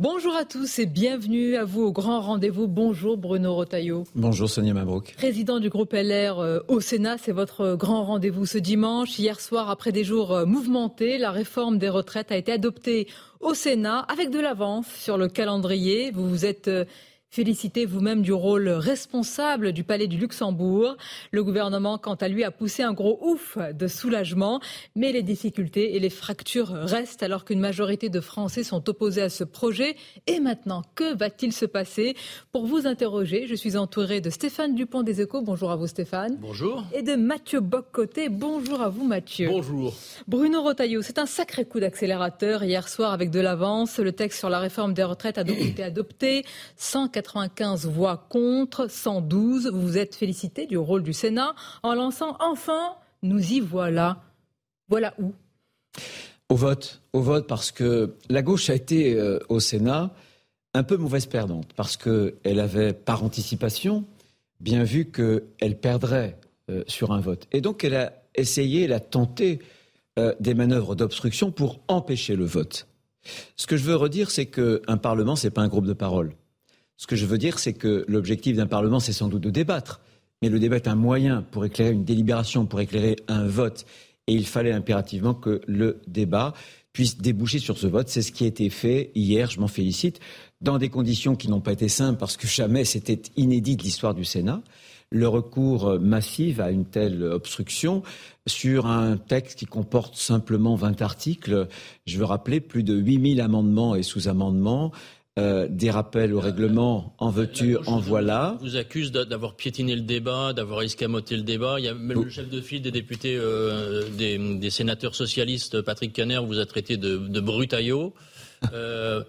Bonjour à tous et bienvenue à vous au grand rendez-vous. Bonjour Bruno Rotaillot. Bonjour Sonia Mabrouk. Président du groupe LR euh, au Sénat, c'est votre grand rendez-vous ce dimanche. Hier soir, après des jours euh, mouvementés, la réforme des retraites a été adoptée au Sénat avec de l'avance sur le calendrier. Vous vous êtes Félicitez vous-même du rôle responsable du Palais du Luxembourg. Le gouvernement, quant à lui, a poussé un gros ouf de soulagement, mais les difficultés et les fractures restent alors qu'une majorité de Français sont opposés à ce projet. Et maintenant, que va-t-il se passer? Pour vous interroger, je suis entouré de Stéphane Dupont des Échos. Bonjour à vous Stéphane. Bonjour. Et de Mathieu Boccoté. Bonjour à vous Mathieu. Bonjour. Bruno Rotaillot, c'est un sacré coup d'accélérateur hier soir avec de l'avance. Le texte sur la réforme des retraites a donc été adopté. 95 voix contre, 112. Vous vous êtes félicité du rôle du Sénat en lançant enfin, nous y voilà. Voilà où? Au vote. Au vote parce que la gauche a été euh, au Sénat un peu mauvaise perdante parce qu'elle avait par anticipation bien vu qu'elle perdrait euh, sur un vote. Et donc elle a essayé, elle a tenté euh, des manœuvres d'obstruction pour empêcher le vote. Ce que je veux redire, c'est qu'un Parlement, ce n'est pas un groupe de parole. Ce que je veux dire, c'est que l'objectif d'un Parlement, c'est sans doute de débattre. Mais le débat est un moyen pour éclairer une délibération, pour éclairer un vote. Et il fallait impérativement que le débat puisse déboucher sur ce vote. C'est ce qui a été fait hier, je m'en félicite, dans des conditions qui n'ont pas été simples, parce que jamais c'était inédit de l'histoire du Sénat le recours massif à une telle obstruction sur un texte qui comporte simplement 20 articles. Je veux rappeler plus de 8000 amendements et sous-amendements, euh, des rappels au règlement, en veux-tu, en voilà. vous accuse d'avoir piétiné le débat, d'avoir escamoté le débat. Il y a même le chef de file des députés, euh, des, sénateurs socialistes, Patrick Caner, vous a traité de, de brutaillot. Euh,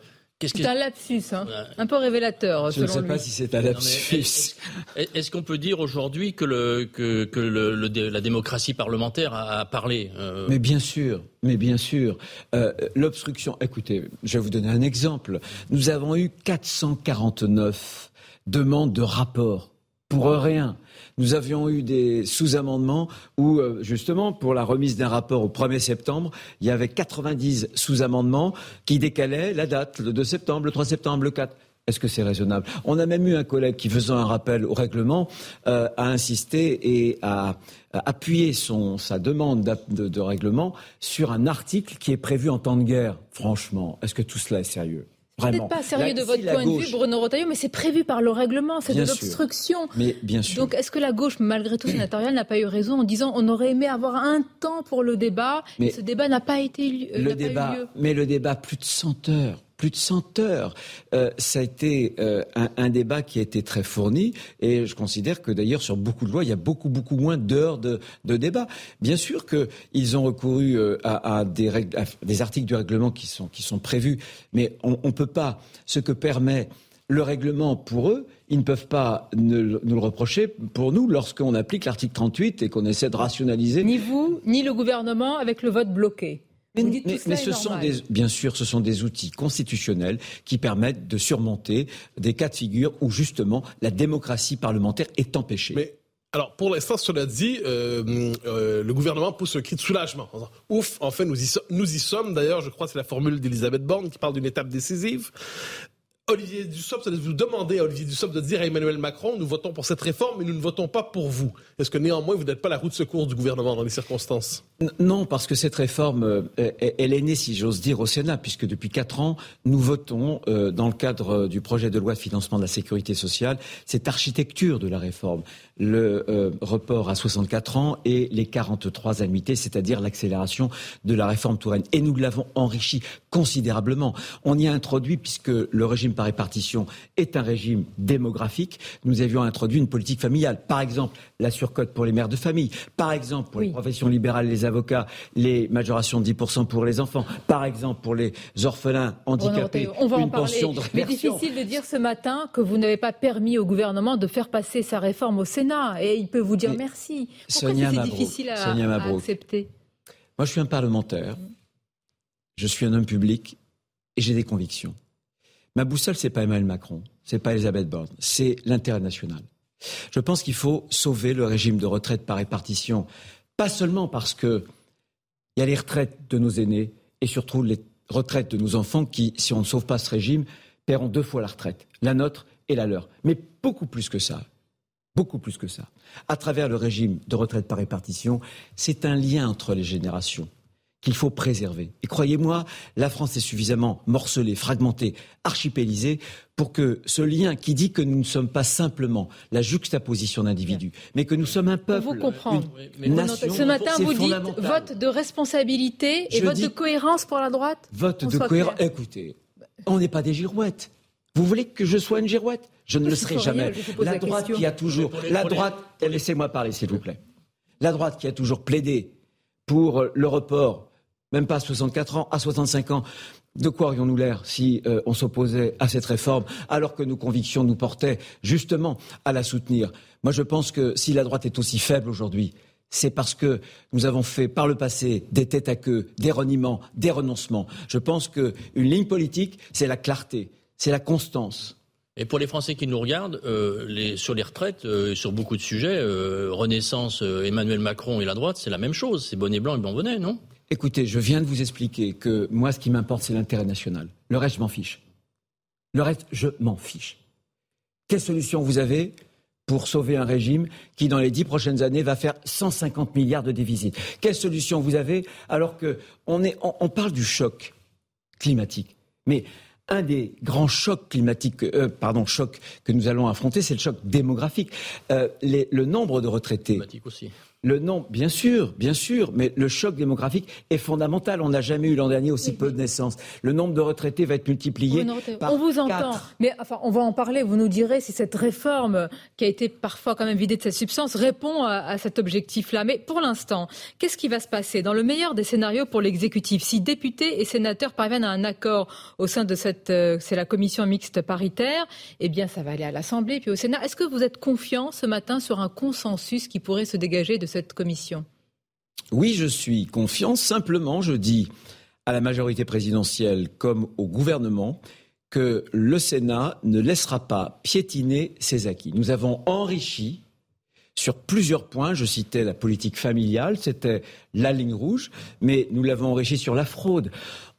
c'est un lapsus, hein. un peu révélateur. Je ne sais pas si c'est un lapsus. Est-ce qu'on peut dire aujourd'hui que, le, que, que le, la démocratie parlementaire a, parlé euh? Mais bien sûr, mais bien sûr. Euh, L'obstruction, écoutez, je vais vous donner un exemple. Nous avons eu 449 demandes de rapport pour rien. Nous avions eu des sous-amendements où, euh, justement, pour la remise d'un rapport au 1er septembre, il y avait 90 sous-amendements qui décalaient la date, le 2 septembre, le 3 septembre, le 4. Est-ce que c'est raisonnable? On a même eu un collègue qui, faisant un rappel au règlement, euh, a insisté et a, appuyé sa demande de, de règlement sur un article qui est prévu en temps de guerre. Franchement, est-ce que tout cela est sérieux? Peut pas sérieux de votre point de vue, Bruno Retailleau, mais c'est prévu par le règlement, c'est de l'obstruction. Mais bien sûr. Donc est-ce que la gauche, malgré tout sénatoriale, n'a pas eu raison en disant on aurait aimé avoir un temps pour le débat, mais ce débat n'a pas été le débat, Mais le débat, plus de 100 heures plus de 100 heures. Euh, ça a été euh, un, débat qui a été très fourni et je considère que d'ailleurs sur beaucoup de lois, il y a beaucoup, beaucoup moins d'heures de, débat. Bien sûr qu'ils ont recouru euh, à, des articles du règlement qui sont, qui sont prévus, mais on ne peut pas, ce que permet le règlement pour eux, ils ne peuvent pas nous le reprocher pour nous lorsqu'on applique l'article 38 et qu'on essaie de rationaliser. Ni vous, ni le gouvernement avec le vote bloqué. Mais, ce sont des, bien sûr, ce sont des outils constitutionnels qui permettent de surmonter des cas de figure où justement la démocratie parlementaire est empêchée. Mais alors, pour l'instant, cela dit, euh, euh, le gouvernement pousse un cri de soulagement. Ouf, enfin, nous y, nous y sommes. D'ailleurs, je crois que c'est la formule d'Elisabeth Borne qui parle d'une étape décisive. Olivier Dussopt, vous demander à Olivier Dussopt de dire à Emmanuel Macron, nous votons pour cette réforme, mais nous ne votons pas pour vous. Est-ce que néanmoins, vous n'êtes pas la roue de secours du gouvernement dans les circonstances? Non, parce que cette réforme, euh, elle est née, si j'ose dire, au Sénat, puisque depuis quatre ans, nous votons, euh, dans le cadre du projet de loi de financement de la sécurité sociale, cette architecture de la réforme. Le euh, report à 64 ans et les 43 annuités, c'est-à-dire l'accélération de la réforme Touraine. Et nous l'avons enrichi considérablement. On y a introduit, puisque le régime par répartition est un régime démographique, nous avions introduit une politique familiale. Par exemple, la surcote pour les mères de famille. Par exemple, pour les professions libérales, les avocats, les majorations de 10% pour les enfants. Par exemple, pour les orphelins handicapés, on va une en parler. pension de Mais difficile de dire ce matin que vous n'avez pas permis au gouvernement de faire passer sa réforme au Sénat. Et il peut vous dire merci. Pourquoi c'est difficile à, à accepter Moi, je suis un parlementaire. Je suis un homme public et j'ai des convictions. Ma boussole, c'est pas Emmanuel Macron, c'est pas Elisabeth Borne, c'est l'intérêt national. Je pense qu'il faut sauver le régime de retraite par répartition, pas seulement parce que il y a les retraites de nos aînés et surtout les retraites de nos enfants qui, si on ne sauve pas ce régime, paieront deux fois la retraite, la nôtre et la leur. Mais beaucoup plus que ça. Beaucoup plus que ça. À travers le régime de retraite par répartition, c'est un lien entre les générations qu'il faut préserver. Et croyez-moi, la France est suffisamment morcelée, fragmentée, archipélisée pour que ce lien qui dit que nous ne sommes pas simplement la juxtaposition d'individus, mais que nous sommes un peuple, vous comprendre. Une nation, ce matin, vous dites vote de responsabilité et vote de cohérence pour la droite? Vote de cohérence. Écoutez, on n'est pas des girouettes. Vous voulez que je sois une girouette? Je ne le serai jamais. La droite qui a toujours, la droite, laissez-moi parler s'il vous plaît. La droite qui a toujours plaidé pour le report même pas à 64 ans, à 65 ans. De quoi aurions-nous l'air si euh, on s'opposait à cette réforme alors que nos convictions nous portaient justement à la soutenir? Moi, je pense que si la droite est aussi faible aujourd'hui, c'est parce que nous avons fait par le passé des têtes à queue, des reniements, des renoncements. Je pense qu'une ligne politique, c'est la clarté, c'est la constance. Et pour les Français qui nous regardent, euh, sur les retraites, euh, sur beaucoup de sujets, Renaissance, Emmanuel Macron et la droite, c'est la même chose. C'est bonnet blanc et blanc bonnet, non? Écoutez, je viens de vous expliquer que moi, ce qui m'importe, c'est l'intérêt national. Le reste, je m'en fiche. Le reste, je m'en fiche. Quelle solution vous avez pour sauver un régime qui, dans les dix prochaines années, va faire 150 milliards de déficit? Quelle solution vous avez alors qu'on on, parle du choc climatique Mais un des grands chocs climatiques, euh, pardon, chocs que nous allons affronter, c'est le choc démographique. Euh, le nombre de retraités. Le nom, bien sûr, bien sûr, mais le choc démographique est fondamental. On n'a jamais eu l'an dernier aussi peu de naissances. Le nombre de retraités va être multiplié par On vous entend, mais enfin, on va en parler. Vous nous direz si cette réforme, qui a été parfois quand même vidée de cette substance, répond à, cet objectif-là. Mais pour l'instant, qu'est-ce qui va se passer? Dans le meilleur des scénarios pour l'exécutif Si députés et sénateurs parviennent à un accord au sein de cette, euh, c'est la commission mixte paritaire, eh bien, ça va aller à l'Assemblée puis au Sénat. Est-ce que vous êtes confiant ce matin sur un consensus qui pourrait se dégager de Oui, je suis confiant. Simplement, je dis à la majorité présidentielle comme au gouvernement que le Sénat ne laissera pas piétiner ses acquis. Nous avons enrichi sur plusieurs points. Je citais la politique familiale, c'était la ligne rouge, mais nous l'avons enrichi sur la fraude.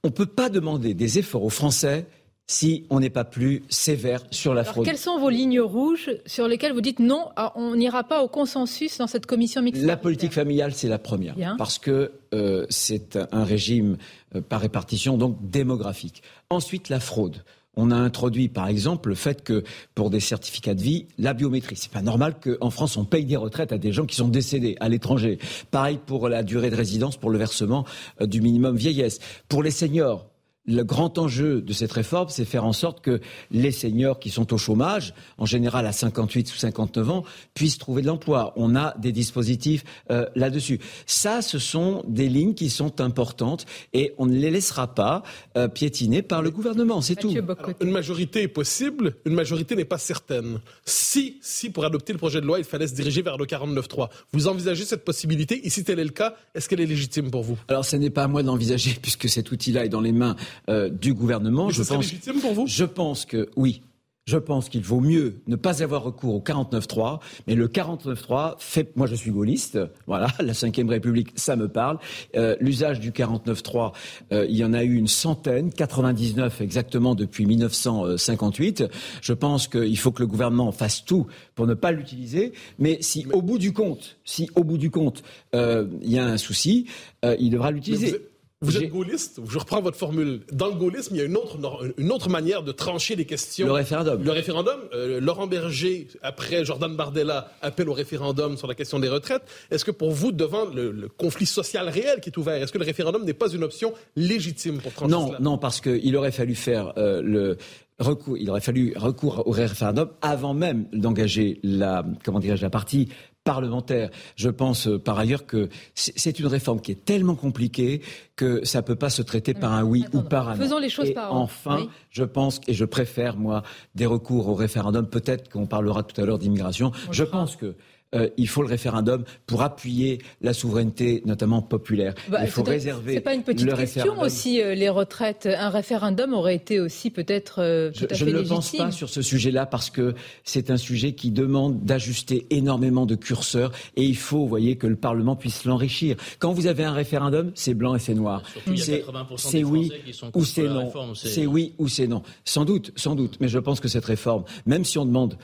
On ne peut pas demander des efforts aux Français si on n'est pas plus sévère sur la fraude. Quelles sont vos lignes rouges sur lesquelles vous dites non, ah, on n'ira pas au consensus dans cette commission mixte La politique familiale, c'est la première, parce que euh, c'est un régime euh, par répartition, donc démographique. Ensuite, la fraude. On a introduit, par exemple, le fait que pour des certificats de vie, la biométrie. C'est pas normal qu'en France on paye des retraites à des gens qui sont décédés à l'étranger. Pareil pour la durée de résidence, pour le versement euh, du minimum vieillesse. Pour les seniors, le grand enjeu de cette réforme, c'est faire en sorte que les seniors qui sont au chômage, en général à 58 ou 59 ans, puissent trouver de l'emploi. On a des dispositifs euh, là-dessus. Ça, ce sont des lignes qui sont importantes et on ne les laissera pas euh, piétiner par le gouvernement. C'est tout. une majorité est possible, une majorité n'est pas certaine. Si, si pour adopter le projet de loi, il fallait se diriger vers le 49-3, vous envisagez cette possibilité? Et si tel est le cas, est-ce qu'elle est légitime pour vous? Alors, ce n'est pas à moi d'envisager puisque cet outil-là est dans les mains euh, du gouvernement. je pense, légitime pour vous Je pense que oui. Je pense qu'il vaut mieux ne pas avoir recours au 49-3, mais le 49-3 fait. Moi, je suis gaulliste. Voilà, la Ve République, ça me parle. Euh, l'usage du 49-3, euh, il y en a eu une centaine, 99 exactement depuis 1958. Je pense qu'il faut que le gouvernement fasse tout pour ne pas l'utiliser. Mais si au bout du compte, si au bout du compte, il y a un souci, il devra l'utiliser. Vous êtes gaulliste, je reprends votre formule. Dans le gaullisme, il y a une autre, une autre manière de trancher les questions. Le référendum. Le référendum. Euh, Laurent Berger, après Jordan Bardella, appelle au référendum sur la question des retraites. Est-ce que pour vous, devant le, conflit social réel qui est ouvert, est-ce que le référendum n'est pas une option légitime pour trancher non, Non, parce qu'il aurait fallu faire euh, le, recours, il aurait fallu recours au référendum avant même d'engager la, comment dirais-je, la partie parlementaire. Je pense euh, par ailleurs que c'est une réforme qui est tellement compliquée que ça ne peut pas se traiter par un oui ou par un non. Faisons les choses par Enfin, je pense et je préfère moi des recours au référendum. Peut-être qu'on parlera tout à l'heure d'immigration. Je pense que euh, il faut le référendum pour appuyer la souveraineté, notamment populaire. Bah, il faut réserver. C'est pas une petite question aussi euh, les retraites. Un référendum aurait été aussi peut-être euh, tout à je, fait Je ne pense pas sur ce sujet-là parce que c'est un sujet qui demande d'ajuster énormément de curseurs et il faut, vous voyez, que le Parlement puisse l'enrichir. Quand vous avez un référendum, c'est blanc et c'est noir. C'est oui ou c'est non. C'est oui ou c'est non. Sans doute, sans doute. Mais je pense que cette réforme, même si on demande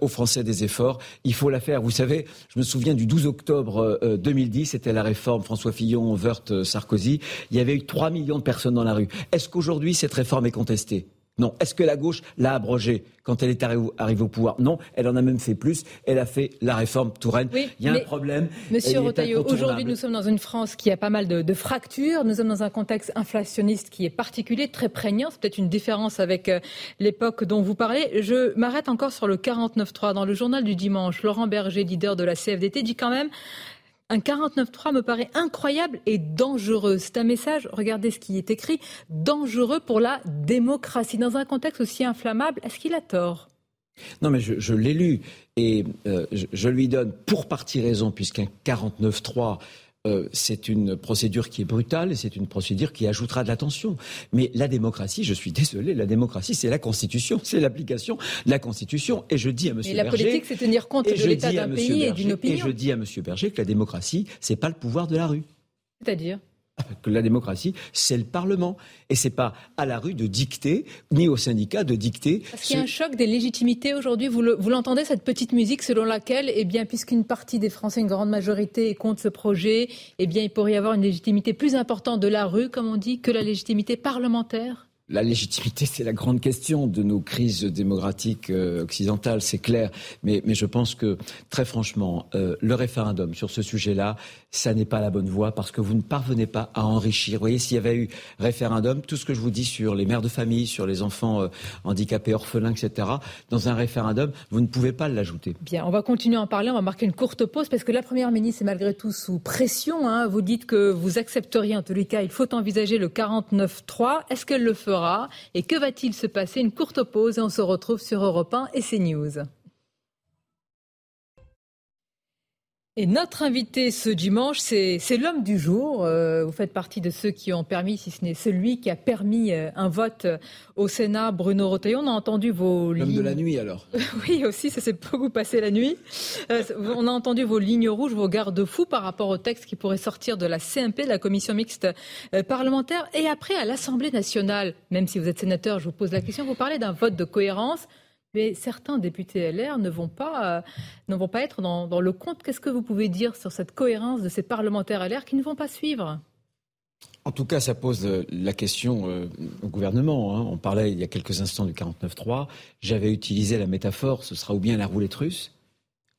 aux Français des efforts, il faut la faire. Vous savez je me souviens du 12 octobre 2010, euh, euh, c'était la réforme François Fillon, Wörth, euh, Sarkozy. Il y avait eu 3 millions de personnes dans la rue. Est-ce qu'aujourd'hui, cette réforme est contestée? Non. Est-ce que la gauche l'a abrogée quand elle est arrivée au pouvoir? Non. Elle en a même fait plus. Elle a fait la réforme Touraine. Il y a un problème. Monsieur Rotaillot, aujourd'hui, nous sommes dans une France qui a pas mal de, fractures. Nous sommes dans un contexte inflationniste qui est particulier, très prégnant. C'est peut-être une différence avec euh, l'époque dont vous parlez. Je m'arrête encore sur le 49.3. Dans le journal du dimanche, Laurent Berger, leader de la CFDT, dit quand même un 49.3 me paraît incroyable et dangereux. C'est un message, regardez ce qui est écrit, dangereux pour la démocratie. Dans un contexte aussi inflammable, est-ce qu'il a tort? Non, mais je, l'ai lu et euh, je, je, lui donne pour partie raison, puisqu'un 49.3 euh, c'est une procédure qui est brutale et c'est une procédure qui ajoutera de la tension. Mais la démocratie, je suis désolé, la démocratie, c'est la Constitution, c'est l'application de la Constitution. Et je dis à M. Berger... la politique, c'est tenir compte de l'état d'un pays et d'une opinion. Et je dis à M. Berger que la démocratie, c'est pas le pouvoir de la rue. C'est-à-dire? Que la démocratie, c'est le Parlement. Et c'est pas à la rue de dicter, ni aux syndicats de dicter. Parce qu'il y a un choc des légitimités aujourd'hui. Vous l'entendez, cette petite musique selon laquelle, eh bien, puisqu'une partie des Français, une grande majorité, est contre ce projet, eh bien, il pourrait y avoir une légitimité plus importante de la rue, comme on dit, que la légitimité parlementaire? La légitimité, c'est la grande question de nos crises démocratiques euh, occidentales, c'est clair. Mais, je pense que, très franchement, euh, le référendum sur ce sujet-là, ça n'est pas la bonne voie parce que vous ne parvenez pas à enrichir. Vous voyez, s'il y avait eu référendum, tout ce que je vous dis sur les mères de famille, sur les enfants euh, handicapés, orphelins, etc., dans un référendum, vous ne pouvez pas l'ajouter. Bien, on va continuer à en parler. On va marquer une courte pause parce que la Première ministre est malgré tout sous pression. Hein. Vous dites que vous accepteriez, en tous les cas, il faut envisager le 49-3. Est-ce qu'elle le fera? Et que va-t-il se passer? Une courte pause et on se retrouve sur Europe 1 et CNews. Et notre invité ce dimanche, c'est l'homme du jour. Euh, vous faites partie de ceux qui ont permis, si ce n'est celui qui a permis euh, un vote euh, au Sénat, Bruno Retailleau. On a entendu vos lignes. L'homme de la nuit alors. oui, aussi, ça s'est beaucoup passé la nuit. on a entendu vos lignes rouges, vos garde-fous par rapport au texte qui pourrait sortir de la CMP, de la commission mixte parlementaire. Et après, à l'Assemblée nationale, même si vous êtes sénateur, je vous pose la question, vous parlez d'un vote de cohérence. Mais certains députés LR ne vont pas, euh, ne vont pas être dans, le compte. Qu'est-ce que vous pouvez dire sur cette cohérence de ces parlementaires LR qui ne vont pas suivre? En tout cas, ça pose euh, la question euh, au gouvernement. Hein. On parlait il y a quelques instants du 49-3. J'avais utilisé la métaphore, ce sera ou bien la roulette russe,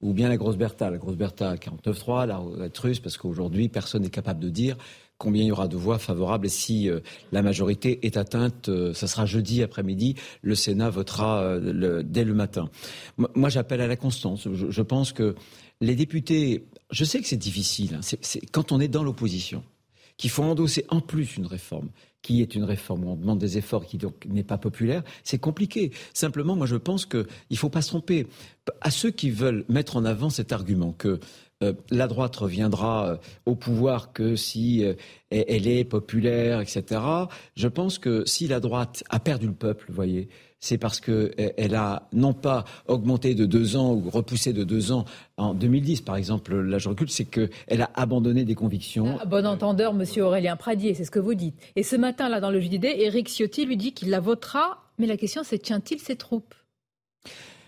ou bien la grosse Bertha. La grosse Bertha 49-3, la roulette russe, parce qu'aujourd'hui, personne n'est capable de dire combien il y aura de voix favorables. Si euh, la majorité est atteinte, euh, ça sera jeudi après-midi, le Sénat votera euh, dès le matin. Moi, j'appelle à la constance. Je, pense que les députés, je sais que c'est difficile, hein. c'est quand on est dans l'opposition, qu'il faut endosser en plus une réforme qui est une réforme où on demande des efforts qui donc n'est pas populaire, c'est compliqué. Simplement, moi je pense qu'il ne faut pas se tromper. À ceux qui veulent mettre en avant cet argument que euh, la droite reviendra euh, au pouvoir que si euh, elle est populaire, etc. Je pense que si la droite a perdu le peuple, vous voyez, c'est parce qu'elle a non pas augmenté de deux ans ou repoussé de deux ans en 2010, par exemple, là je recule, c'est qu'elle a abandonné des convictions. Ah, bon entendeur, Monsieur Aurélien Pradier, c'est ce que vous dites. Et ce matin, là, dans le JDD, Éric Ciotti lui dit qu'il la votera, mais la question c'est tient-il ses troupes?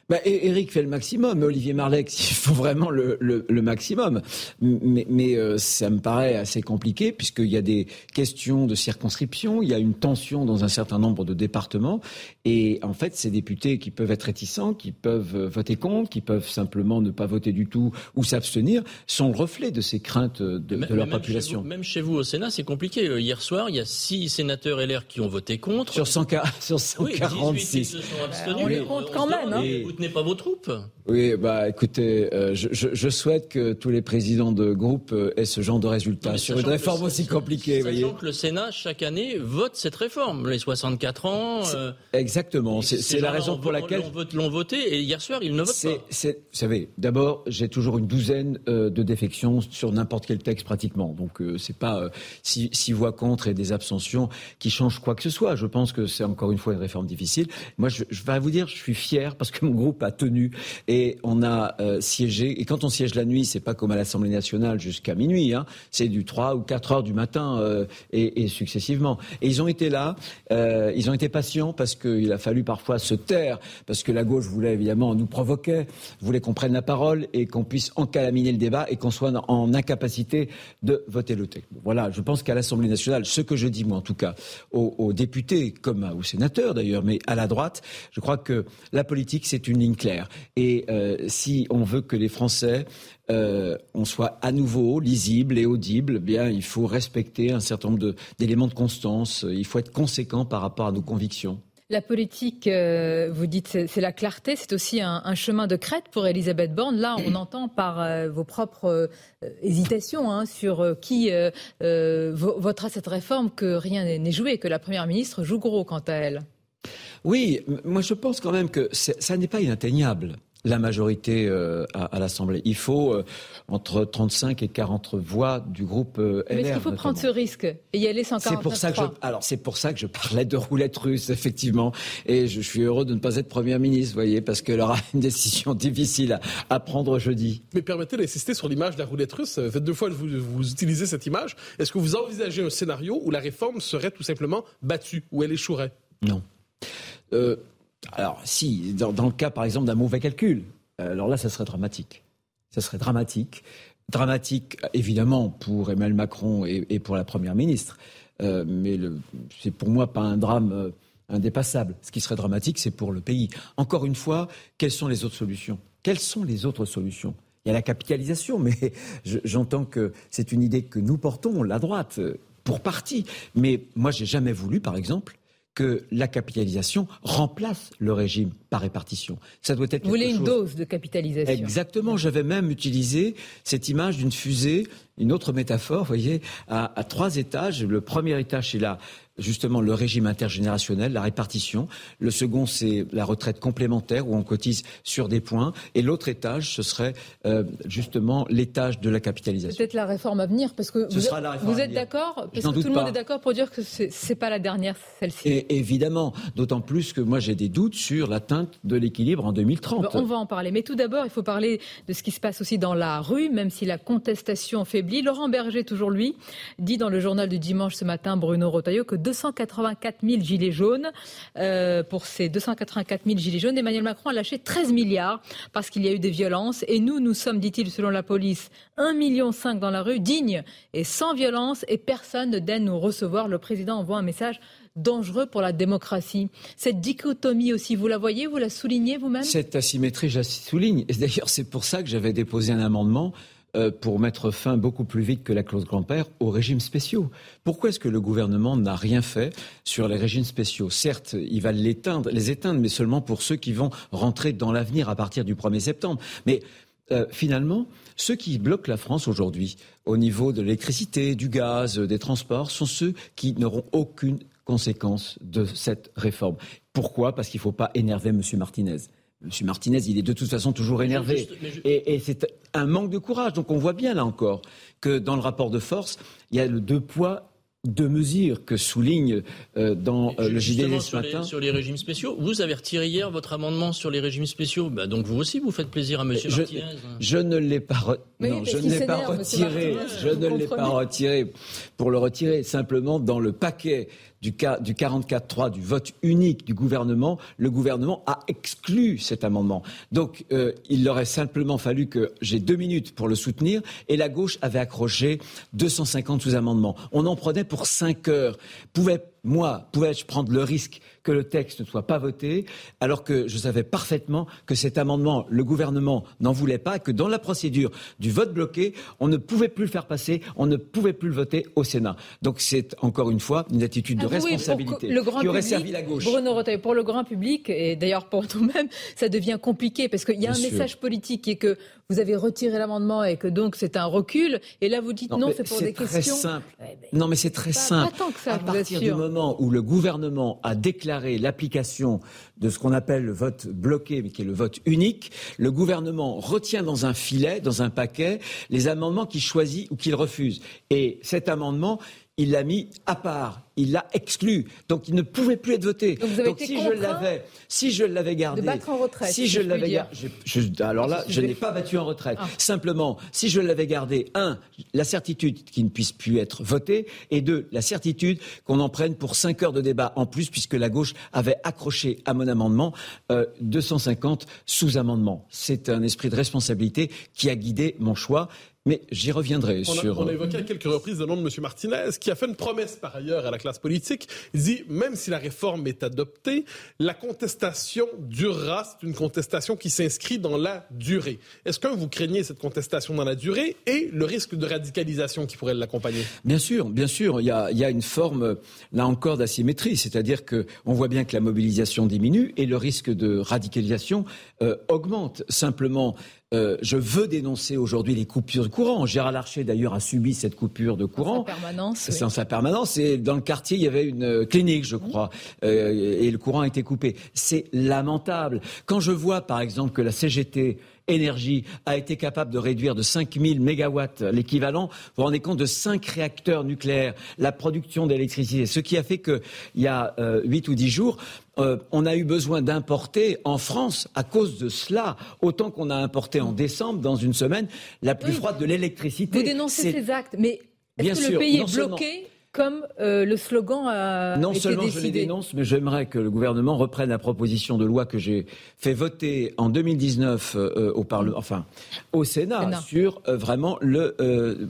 Bah, Eric fait le maximum, mais Olivier Marlex, il faut vraiment le, maximum. Mais, mais euh, ça me paraît assez compliqué, puisqu'il y a des questions de circonscription, il y a une tension dans un certain nombre de départements, et en fait, ces députés qui peuvent être réticents, qui peuvent euh, voter contre, qui peuvent simplement ne pas voter du tout ou s'abstenir, sont le reflet de ces craintes de, leur population. même chez vous au Sénat, c'est compliqué. Euh, hier soir, il y a six sénateurs LR qui ont voté contre. Sur, 100, sur 146. se sont abstenus. on les compte quand même. Hein n'est pas vos troupes. Oui, bah écoutez, euh, je, souhaite que tous les présidents de groupe euh, aient ce genre de résultats sur une réforme aussi compliquée. Sachant voyez. que le Sénat, chaque année, vote cette réforme. Les 64 ans. Euh, exactement. C'est la raison pour laquelle. L'ont voté et hier soir, ils ne votent pas. Vous savez, d'abord, j'ai toujours une douzaine de défections sur n'importe quel texte pratiquement. Donc, c'est pas six, six, voix contre et des abstentions qui changent quoi que ce soit. Je pense que c'est encore une fois une réforme difficile. Moi, je, je vais vous dire, je suis fier parce que mon groupe groupe a tenu et on a euh, siégé. Et quand on siège la nuit, c'est pas comme à l'Assemblée nationale jusqu'à minuit, hein, c'est du 3 ou 4 heures du matin euh, et, et, successivement. Et ils ont été là, euh, ils ont été patients parce qu'il a fallu parfois se taire, parce que la gauche voulait évidemment nous provoquer, voulait qu'on prenne la parole et qu'on puisse encalaminer le débat et qu'on soit en incapacité de voter le texte. voilà, je pense qu'à l'Assemblée nationale, ce que je dis moi en tout cas aux, aux députés comme aux sénateurs d'ailleurs, mais à la droite, je crois que la politique c'est une ligne claire. Et euh, si on veut que les Français euh, on soit à nouveau lisible et audible, eh bien il faut respecter un certain nombre d'éléments de, constance. Il faut être conséquent par rapport à nos convictions. La politique, euh, vous dites, c'est la clarté, c'est aussi un, chemin de crête pour Elisabeth Borne. Là, on entend par vos propres hésitations hein, sur qui votera cette réforme que rien n'est joué, que la Première ministre joue gros quant à elle. Oui, moi je pense quand même que ça n'est pas inatteignable la majorité euh, à, l'Assemblée. Il faut euh, entre 35 et 40 voix du groupe euh, LR. Mais est-ce qu'il faut prendre ce risque et y aller sans C'est pour ça que je, alors c'est pour ça que je parlais de roulette russe effectivement, et je, suis heureux de ne pas être Premier ministre, vous voyez, parce qu'elle aura une décision difficile à, prendre jeudi. Mais permettez d'insister sur l'image de la roulette russe. Faites deux fois vous, vous utilisez cette image. Est-ce que vous envisagez un scénario où la réforme serait tout simplement battue, où elle échouerait? Non. Euh, alors, si, dans, le cas, par exemple, d'un mauvais calcul, euh, alors là, ça serait dramatique. Ça serait dramatique. Dramatique, évidemment, pour Emmanuel Macron et, pour la Première ministre. Euh, mais c'est pour moi pas un drame indépassable. Ce qui serait dramatique, c'est pour le pays. Encore une fois, quelles sont les autres solutions? Quelles sont les autres solutions? Il y a la capitalisation, mais j'entends que c'est une idée que nous portons, la droite, pour partie. Mais moi, j'ai jamais voulu, par exemple, que la capitalisation remplace le régime par répartition. Ça doit être. Vous voulez une dose de capitalisation Exactement. J'avais même utilisé cette image d'une fusée, une autre métaphore, vous voyez, à, à trois étages. Le premier étage, c'est là justement le régime intergénérationnel, la répartition. Le second, c'est la retraite complémentaire où on cotise sur des points. Et l'autre étage, ce serait euh, justement l'étage de la capitalisation. Peut-être la réforme à venir, parce que vous, êtes d'accord Parce que tout le monde est d'accord pour dire que c'est n'est pas la dernière, celle-ci. Évidemment, d'autant plus que moi j'ai des doutes sur l'atteinte de l'équilibre en 2030. On va en parler. Mais tout d'abord, il faut parler de ce qui se passe aussi dans la rue, même si la contestation Laurent Berger, toujours lui, dit dans le journal du dimanche ce matin, Bruno Rotaillot, que 284 000 gilets jaunes. Euh, pour ces 284 000 gilets jaunes, Emmanuel Macron a lâché 13 milliards parce qu'il y a eu des violences. Et nous, nous sommes, dit-il, selon la police, 1,5 million dans la rue, dignes et sans violence, et personne ne daigne nous recevoir. Le président envoie un message dangereux pour la démocratie. Cette dichotomie aussi, vous la voyez, vous la soulignez vous-même? Cette asymétrie, je la souligne. Et d'ailleurs, c'est pour ça que j'avais déposé un amendement pour mettre fin beaucoup plus vite que la clause grand-père aux régimes spéciaux. Pourquoi est-ce que le gouvernement n'a rien fait sur les régimes spéciaux? Certes, il va l'éteindre, les éteindre, mais seulement pour ceux qui vont rentrer dans l'avenir à partir du 1er septembre. Mais euh, finalement, ceux qui bloquent la France aujourd'hui au niveau de l'électricité, du gaz, des transports, sont ceux qui n'auront aucune conséquence de cette réforme. Pourquoi? Parce qu'il ne faut pas énerver M. Martinez. M. Martinez, il est de toute façon toujours énervé. Et, c'est un manque de courage. Donc on voit bien là encore que dans le rapport de force, il y a le deux poids, deux mesures que souligne euh, dans euh, le JDD ce matin. sur les régimes spéciaux, vous avez retiré hier votre amendement sur les régimes spéciaux. Bah, donc vous aussi, vous faites plaisir à M. Martinez. Je ne l'ai pas, non, je ne l'ai pas retiré. Je ne l'ai pas retiré pour le retirer. Simplement, dans le paquet du, du 44.3, du vote unique du gouvernement, le gouvernement a exclu cet amendement. Donc, euh, il aurait simplement fallu que j'ai deux minutes pour le soutenir et la gauche avait accroché 250 sous-amendements. On en prenait pour cinq heures. Pouvait moi, pouvais-je prendre le risque que le texte ne soit pas voté, alors que je savais parfaitement que cet amendement, le gouvernement n'en voulait pas, que dans la procédure du vote bloqué, on ne pouvait plus le faire passer, on ne pouvait plus le voter au Sénat. Donc c'est encore une fois une attitude de ah responsabilité qui aurait servi la gauche. Bruno Retailleau, pour le grand public, et d'ailleurs pour nous-mêmes, ça devient compliqué, parce qu'il y a un message politique qui est que vous avez retiré l'amendement et que donc c'est un recul, et là vous dites non, c'est pour des questions. Simple. non mais c'est très simple. à partir du moment où le gouvernement a déclaré l'application de ce qu'on appelle le vote bloqué, mais qui est le vote unique, le gouvernement retient dans un filet, dans un paquet, les amendements qu'il choisit ou qu'il refuse. Et cet amendement, il l'a mis à part, il l'a exclu, donc il ne pouvait plus être voté. Donc, si je l'avais, si je l'avais gardé, de battre en retraite, si, je l'avais gardé, alors là, je n'ai pas battu en retraite. Ah. Simplement, si je l'avais gardé, un, la certitude qu'il ne puisse plus être voté, et deux, la certitude qu'on en prenne pour cinq heures de débat en plus, puisque la gauche avait accroché à mon amendement euh, 250 sous-amendements. C'est un esprit de responsabilité qui a guidé mon choix. Mais j'y reviendrai sur. on a évoqué à quelques reprises le nom de M. Martinez, qui a fait une promesse par ailleurs à la classe politique. Il dit même si la réforme est adoptée, la contestation durera. C'est une contestation qui s'inscrit dans la durée. Est-ce que vous craignez cette contestation dans la durée et le risque de radicalisation qui pourrait l'accompagner? Bien sûr, bien sûr. Il y, a, il y a une forme, là encore, d'asymétrie. C'est-à-dire qu'on voit bien que la mobilisation diminue et le risque de radicalisation euh, augmente. Simplement, euh, je veux dénoncer aujourd'hui les coupures de courant. Gérard Larcher, d'ailleurs, a subi cette coupure de courant. En sa permanence. C'est en sa permanence. Et dans le quartier, il y avait une euh, clinique, je crois, euh, et le courant a été coupé. C'est lamentable. Quand je vois, par exemple, que la CGT Énergie a été capable de réduire de 5000 mégawatts l'équivalent. Vous vous rendez compte de 5 réacteurs nucléaires, la production d'électricité. Ce qui a fait qu'il y a euh, 8 ou 10 jours, euh, on a eu besoin d'importer en France à cause de cela, autant qu'on a importé en décembre, dans une semaine, la plus froide de l'électricité. Vous dénoncez ces actes, mais est-ce que le pays est bloqué comme euh, le slogan a non seulement je les dénonce, mais j'aimerais que le gouvernement reprenne la proposition de loi que j'ai fait voter en 2019 euh, au Parlement, enfin au Sénat, sur euh, vraiment le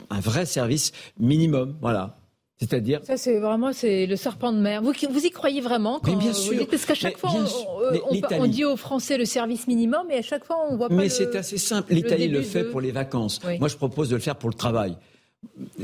un vrai service minimum, voilà. C'est-à-dire Ça, c'est vraiment c'est le serpent de mer. Vous, vous y croyez vraiment quand mais bien sûr. Parce qu'à chaque fois, on, on, dit aux Français le service minimum, et à chaque fois, on voit pas. Mais c'est assez simple. L'Italie le, fait pour les vacances. Moi, je propose de le faire pour le travail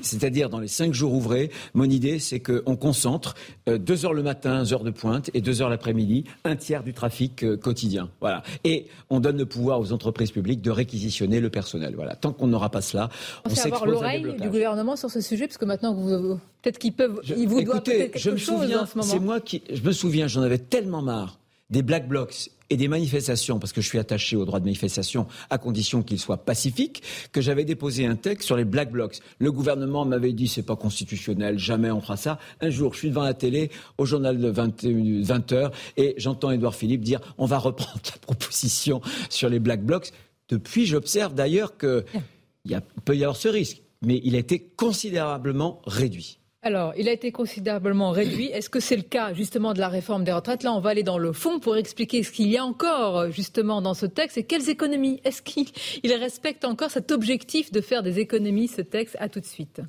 c'est-à-dire dans les cinq jours ouvrés, mon idée, c'est qu'on concentre euh, deux heures le matin, heures de pointe, et deux heures l'après-midi, un tiers du trafic euh, quotidien. Voilà. Et on donne le pouvoir aux entreprises publiques de réquisitionner le personnel. Voilà. Tant qu'on n'aura pas cela, on, on avoir l'oreille du gouvernement sur ce sujet, parce que maintenant, vous, peut-être qu'ils peuvent, ils vous doivent quelque je me souviens, en ce moment. C'est moi qui, je me souviens, j'en avais tellement marre des black blocs et des manifestations, parce que je suis attaché au droit de manifestation, à condition qu'ils soient pacifiques, que j'avais déposé un texte sur les black blocs. Le gouvernement m'avait dit c'est pas constitutionnel, jamais on fera ça. Un jour, je suis devant la télé au journal de 20, 20 heures et j'entends Édouard Philippe dire on va reprendre la proposition sur les black blocs. Depuis, j'observe d'ailleurs qu'il peut y avoir ce risque, mais il a été considérablement réduit. Alors, il a été considérablement réduit. Est-ce que c'est le cas justement de la réforme des retraites? Là, on va aller dans le fond pour expliquer ce qu'il y a encore justement dans ce texte et quelles économies? Est-ce qu'il respecte encore cet objectif de faire des économies, ce texte? À tout de suite.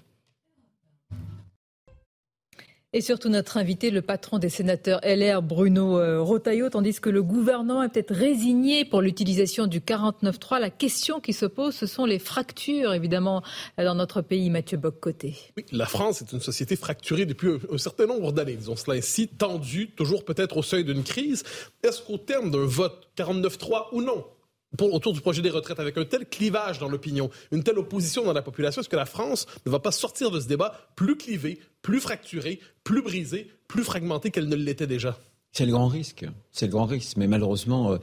Et surtout notre invité, le patron des sénateurs LR, Bruno euh, Rotaillot, tandis que le gouvernement est peut-être résigné pour l'utilisation du 49.3. La question qui se pose, ce sont les fractures, évidemment, dans notre pays. Mathieu Boccoté. Oui, la France est une société fracturée depuis un, certain nombre d'années, disons cela ainsi, tendue, toujours peut-être au seuil d'une crise. Est-ce qu'au terme d'un vote 49.3 ou non, autour du projet des retraites avec un tel clivage dans l'opinion, une telle opposition dans la population, est-ce que la France ne va pas sortir de ce débat plus clivée, plus fracturée, plus brisée, plus fragmentée qu'elle ne l'était déjà? C'est le grand risque. C'est le grand risque. Mais malheureusement, euh,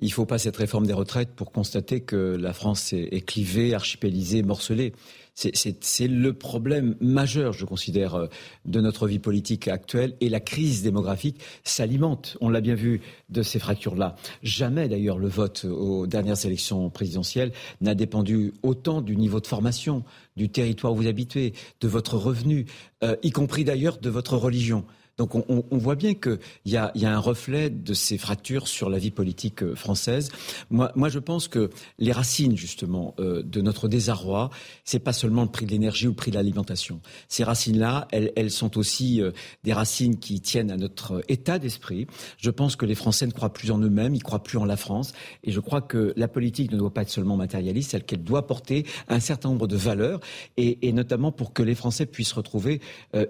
il ne faut pas cette réforme des retraites pour constater que la France est, clivée, archipélisée, morcelée. C'est le problème majeur, je considère, euh, de notre vie politique actuelle. Et la crise démographique s'alimente, on l'a bien vu, de ces fractures-là. Jamais, d'ailleurs, le vote aux dernières élections présidentielles n'a dépendu autant du niveau de formation, du territoire où vous habitez, de votre revenu, euh, y compris d'ailleurs de votre religion. Donc on, voit bien qu'il y a, un reflet de ces fractures sur la vie politique euh, française. Moi, je pense que les racines justement euh, de notre désarroi, c'est pas seulement le prix de l'énergie ou le prix de l'alimentation. Ces racines-là, elles, sont aussi euh, des racines qui tiennent à notre état d'esprit. Je pense que les Français ne croient plus en eux-mêmes, ils croient plus en la France, et je crois que la politique ne doit pas être seulement matérialiste, celle qu'elle doit porter un certain nombre de valeurs, et, notamment pour que les Français puissent retrouver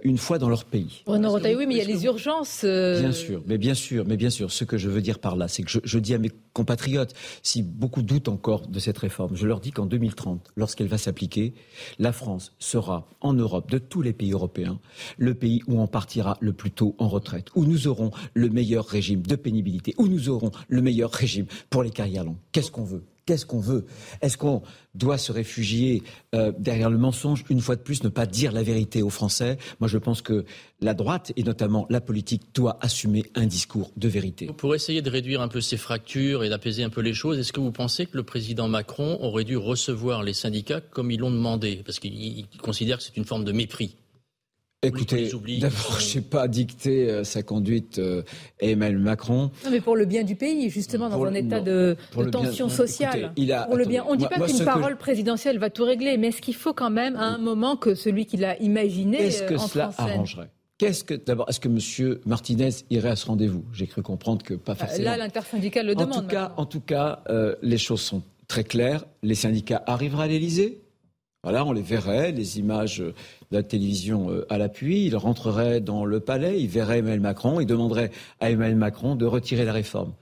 une foi dans leur pays y a les urgences. Euh, bien sûr, mais bien sûr, mais bien sûr. Ce que je veux dire par là, c'est que je, dis à mes compatriotes, si beaucoup doutent encore de cette réforme, je leur dis qu'en 2030, lorsqu'elle va s'appliquer, la France sera en Europe, de tous les pays européens, le pays où on partira le plus tôt en retraite, où nous aurons le meilleur régime de pénibilité, où nous aurons le meilleur régime pour les carrières longues. Qu'est-ce qu'on veut? Qu'est-ce qu'on veut? Est-ce qu'on doit se réfugier euh, derrière le mensonge Une fois de plus, ne pas dire la vérité aux Français? Moi, je pense que la droite, et notamment la politique, doit assumer un discours de vérité. Pour essayer de réduire un peu ces fractures et d'apaiser un peu les choses, est-ce que vous pensez que le président Macron aurait dû recevoir les syndicats comme ils l'ont demandé? Parce qu'il considère que c'est une forme de mépris. Écoutez, d'abord, je n'ai pas dicté euh, sa conduite euh, Emmanuel Macron. Non, mais pour le bien du pays, justement, dans un état de, tension sociale. il a, pour le bien. On ne dit pas qu'une parole présidentielle va tout régler, mais est-ce qu'il faut quand même, à un moment, que celui qui l'a imaginé Est-ce que euh, cela arrangerait? Qu'est-ce que d'abord est-ce que M. Martinez irait à ce rendez-vous? J'ai cru comprendre que pas forcément. Là, l'intersyndicale le demande. En tout cas, en tout cas les choses sont très claires. Les syndicats arriveront à l'Élysée. Voilà, on les verrait, les images de la télévision euh, à l'appui. Ils rentreraient dans le palais, ils verraient Emmanuel Macron, ils demanderaient à Emmanuel Macron de retirer la réforme.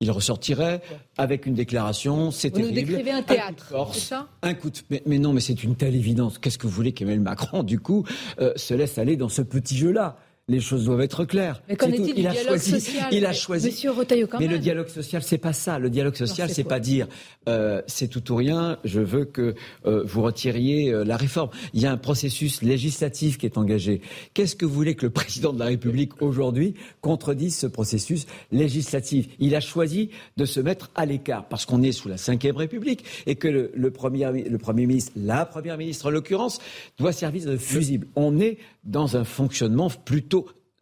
Il ressortirait avec une déclaration, c'est terrible. Vous décrivez un théâtre, c'est ça Un coup de... mais, non, mais c'est une telle évidence. Qu'est-ce que vous voulez qu'Emmanuel Macron, du coup, euh, se laisse aller dans ce petit jeu-là? Les choses doivent être claires. Mais qu'en est-il du dialogue choisi, social Il a choisi. Monsieur Retailleau, quand mais le dialogue social, c'est pas ça. Le dialogue social, c'est pas dire euh, c'est tout ou rien. Je veux que euh, vous retiriez euh, la réforme. Il y a un processus législatif qui est engagé. Qu'est-ce que vous voulez que le président de la République aujourd'hui contredise ce processus législatif? Il a choisi de se mettre à l'écart parce qu'on est sous la Ve République et que le, le, premier, le premier ministre, la première ministre en l'occurrence, doit servir de fusible. On est dans un fonctionnement plutôt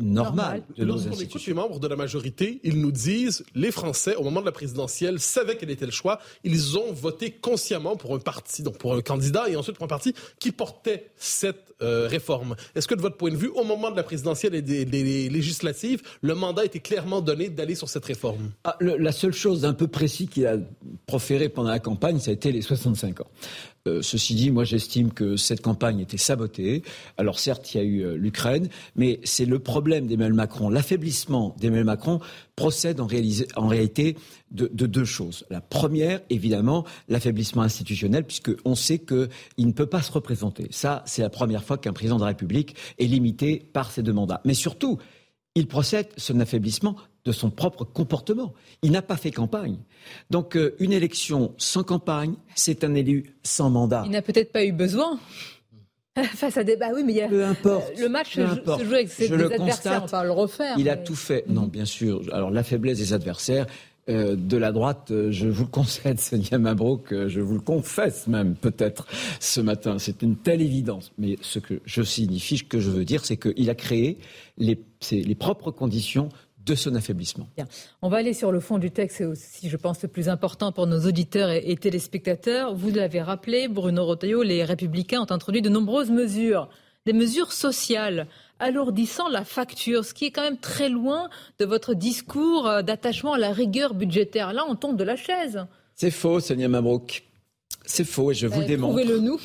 normal de nos institutions. écoute les membres de la majorité, ils nous disent les Français, au moment de la présidentielle, savaient quel était le choix. Ils ont voté consciemment pour un parti, donc pour un candidat et ensuite pour un parti qui portait cette euh, réforme. Est-ce que de votre point de vue, au moment de la présidentielle et des, législatives, le mandat était clairement donné d'aller sur cette réforme? Ah, La seule chose d'un peu précis qu'il a proféré pendant la campagne, ça a été les 65 ans. Euh, ceci dit, moi j'estime que cette campagne était sabotée. Alors certes, il y a eu euh, l'Ukraine, mais c'est le problème d'Emmanuel Macron. L'affaiblissement d'Emmanuel Macron procède en, réalité de, deux choses. La première, évidemment, l'affaiblissement institutionnel, puisqu'on sait qu'il ne peut pas se représenter. Ça, c'est la première fois qu'un président de la République est limité par ses deux mandats. Mais surtout, il procède, son affaiblissement, de son propre comportement. Il n'a pas fait campagne. Donc euh, une élection sans campagne, c'est un élu sans mandat. Il n'a peut-être pas eu besoin. Face à des... Bah oui, mais il y a... Peu importe. Le match se joue avec ses adversaires, on va le refaire. Il a tout fait. Non, bien sûr. Alors la faiblesse des adversaires, euh, de la droite, euh, je vous le concède, Sonia Mabrouk, je vous le confesse même peut-être ce matin. C'est une telle évidence. Mais ce que je signifie, ce que je veux dire, c'est qu'il a créé les, les propres conditions de son affaiblissement. On va aller sur le fond du texte, c'est aussi, je pense, le plus important pour nos auditeurs et, téléspectateurs. Vous l'avez rappelé, Bruno Rotaillot, les Républicains ont introduit de nombreuses mesures, des mesures sociales alourdissant la facture, ce qui est quand même très loin de votre discours euh, d'attachement à la rigueur budgétaire. Là, on tombe de la chaise. C'est faux, Sonia Mabrouk. C'est faux et je vous le démontre. Prouvez-le nous.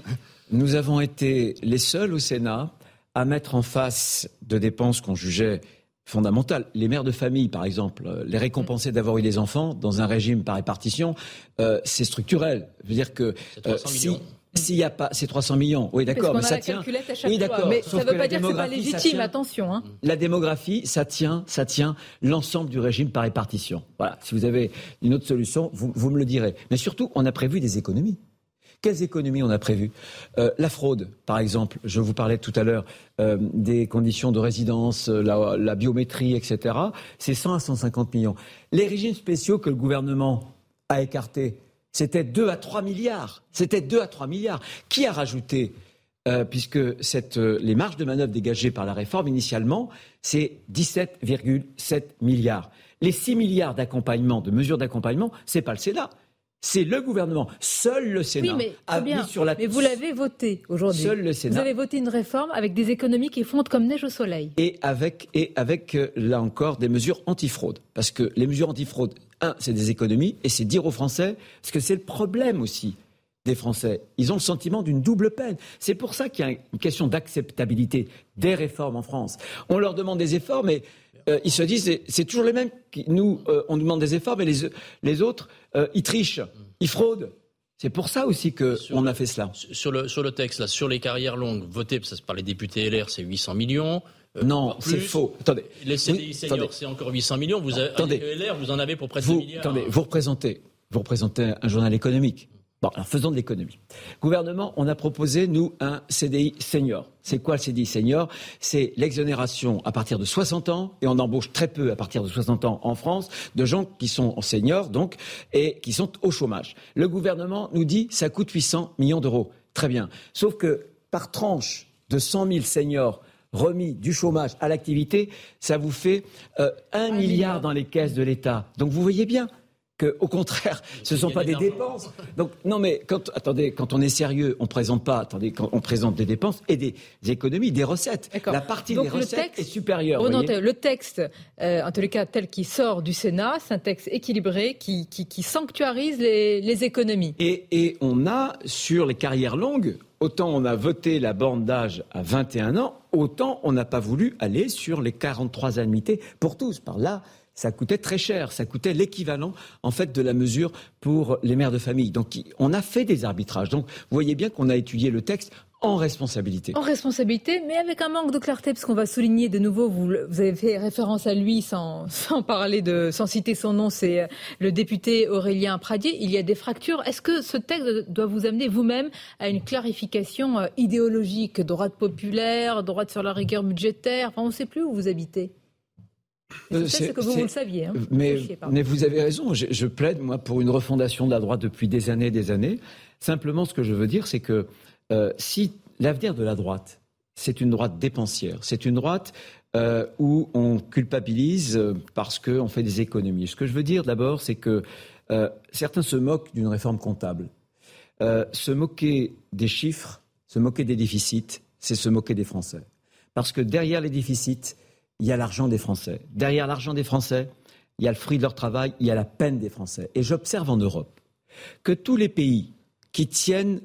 nous avons été les seuls au Sénat à mettre en face de dépenses qu'on jugeait fondamentales. Les mères de famille, par exemple, euh, les récompenser d'avoir eu des enfants dans un régime par répartition, euh, c'est structurel. Je veux dire que euh, si S'il n'y a pas ces 300 millions, oui d'accord, mais ça tient. Oui d'accord. Mais ça ne veut pas dire que c'est pas légitime, attention. Hein. La démographie, ça tient, ça tient l'ensemble du régime par répartition. Voilà. Si vous avez une autre solution, vous, vous me le direz. Mais surtout, on a prévu des économies. Quelles économies on a prévues? Euh, La fraude, par exemple. Je vous parlais tout à l'heure euh, des conditions de résidence, euh, la, la biométrie, etc. C'est 100 à 150 millions. Les régimes spéciaux que le gouvernement a écartés, c'était 2 à 3 milliards. C'était 2 à 3 milliards. Qui a rajouté euh, puisque cette, euh, les marges de manœuvre dégagées par la réforme initialement, c'est 17,7 milliards. Les 6 milliards d'accompagnement, de mesures d'accompagnement, c'est pas le Sénat. C'est le gouvernement. Seul le Sénat oui, mais, a bien. mis sur la Mais vous l'avez voté aujourd'hui. Seul le Sénat. Vous avez voté une réforme avec des économies qui fondent comme neige au soleil. Et avec, et avec euh, là encore, des mesures antifraude. Parce que les mesures antifraude, un, c'est des économies, et c'est dire aux Français, parce que c'est le problème aussi des Français. Ils ont le sentiment d'une double peine. C'est pour ça qu'il y a une question d'acceptabilité des réformes en France. On leur demande des efforts, mais euh, ils se disent, c'est toujours les mêmes. Nous, euh, on demande des efforts, mais les, les autres, euh, ils trichent, ils fraudent. C'est pour ça aussi qu'on a fait cela. Sur le, sur le texte, là, sur les carrières longues, voté ça, par les députés LR, c'est 800 millions. Euh, non, c'est faux. Attendez. Les CDI oui, seniors, c'est encore 800 millions. Vous avez, attendez. LR, vous en avez pour presque vous, milliards. Attendez, vous représentez, vous représentez un journal économique. Bon, alors faisons de l'économie. Gouvernement, on a proposé, nous, un CDI senior. C'est quoi le CDI senior? C'est l'exonération à partir de 60 ans, et on embauche très peu à partir de 60 ans en France, de gens qui sont seniors, donc, et qui sont au chômage. Le gouvernement nous dit, ça coûte 800 millions d'euros. Très bien. Sauf que, par tranche de 100 000 seniors, remis du chômage à l'activité, ça vous fait euh, un milliard dans les caisses de l'État. Donc vous voyez bien, au contraire, ce ne sont pas des dépenses. Donc, non, mais quand, attendez, quand on est sérieux, on présente pas, attendez, quand on présente des dépenses et des, économies, des recettes. La partie Donc des recettes texte, est supérieure. le texte, euh, en tous les cas, tel qu'il sort du Sénat, c'est un texte équilibré qui, qui, qui sanctuarise les, les économies. Et, et on a, sur les carrières longues, autant on a voté la borne d'âge à 21 ans, autant on n'a pas voulu aller sur les 43 annuités pour tous. Par là, ça coûtait très cher, ça coûtait l'équivalent en fait de la mesure pour les mères de famille. Donc on a fait des arbitrages. Donc vous voyez bien qu'on a étudié le texte en responsabilité. En responsabilité, mais avec un manque de clarté, parce qu'on va souligner de nouveau, vous, vous, avez fait référence à lui sans, sans parler de, sans citer son nom, c'est le député Aurélien Pradier. Il y a des fractures. Est-ce que ce texte doit vous amener vous-même à une clarification euh, idéologique, droite populaire, droite sur la rigueur budgétaire? Enfin, on ne sait plus où vous habitez. C'est que vous, vous le saviez. Hein. Mais, mais, vous avez raison. Je, je, plaide, moi, pour une refondation de la droite depuis des années et des années. Simplement, ce que je veux dire, c'est que euh, si l'avenir de la droite, c'est une droite dépensière, c'est une droite euh, où on culpabilise parce qu'on fait des économies. Ce que je veux dire d'abord, c'est que euh, certains se moquent d'une réforme comptable. Euh, se moquer des chiffres, se moquer des déficits, c'est se moquer des Français. Parce que derrière les déficits, il y a l'argent des Français. Derrière l'argent des Français, il y a le fruit de leur travail, il y a la peine des Français. Et j'observe en Europe que tous les pays qui tiennent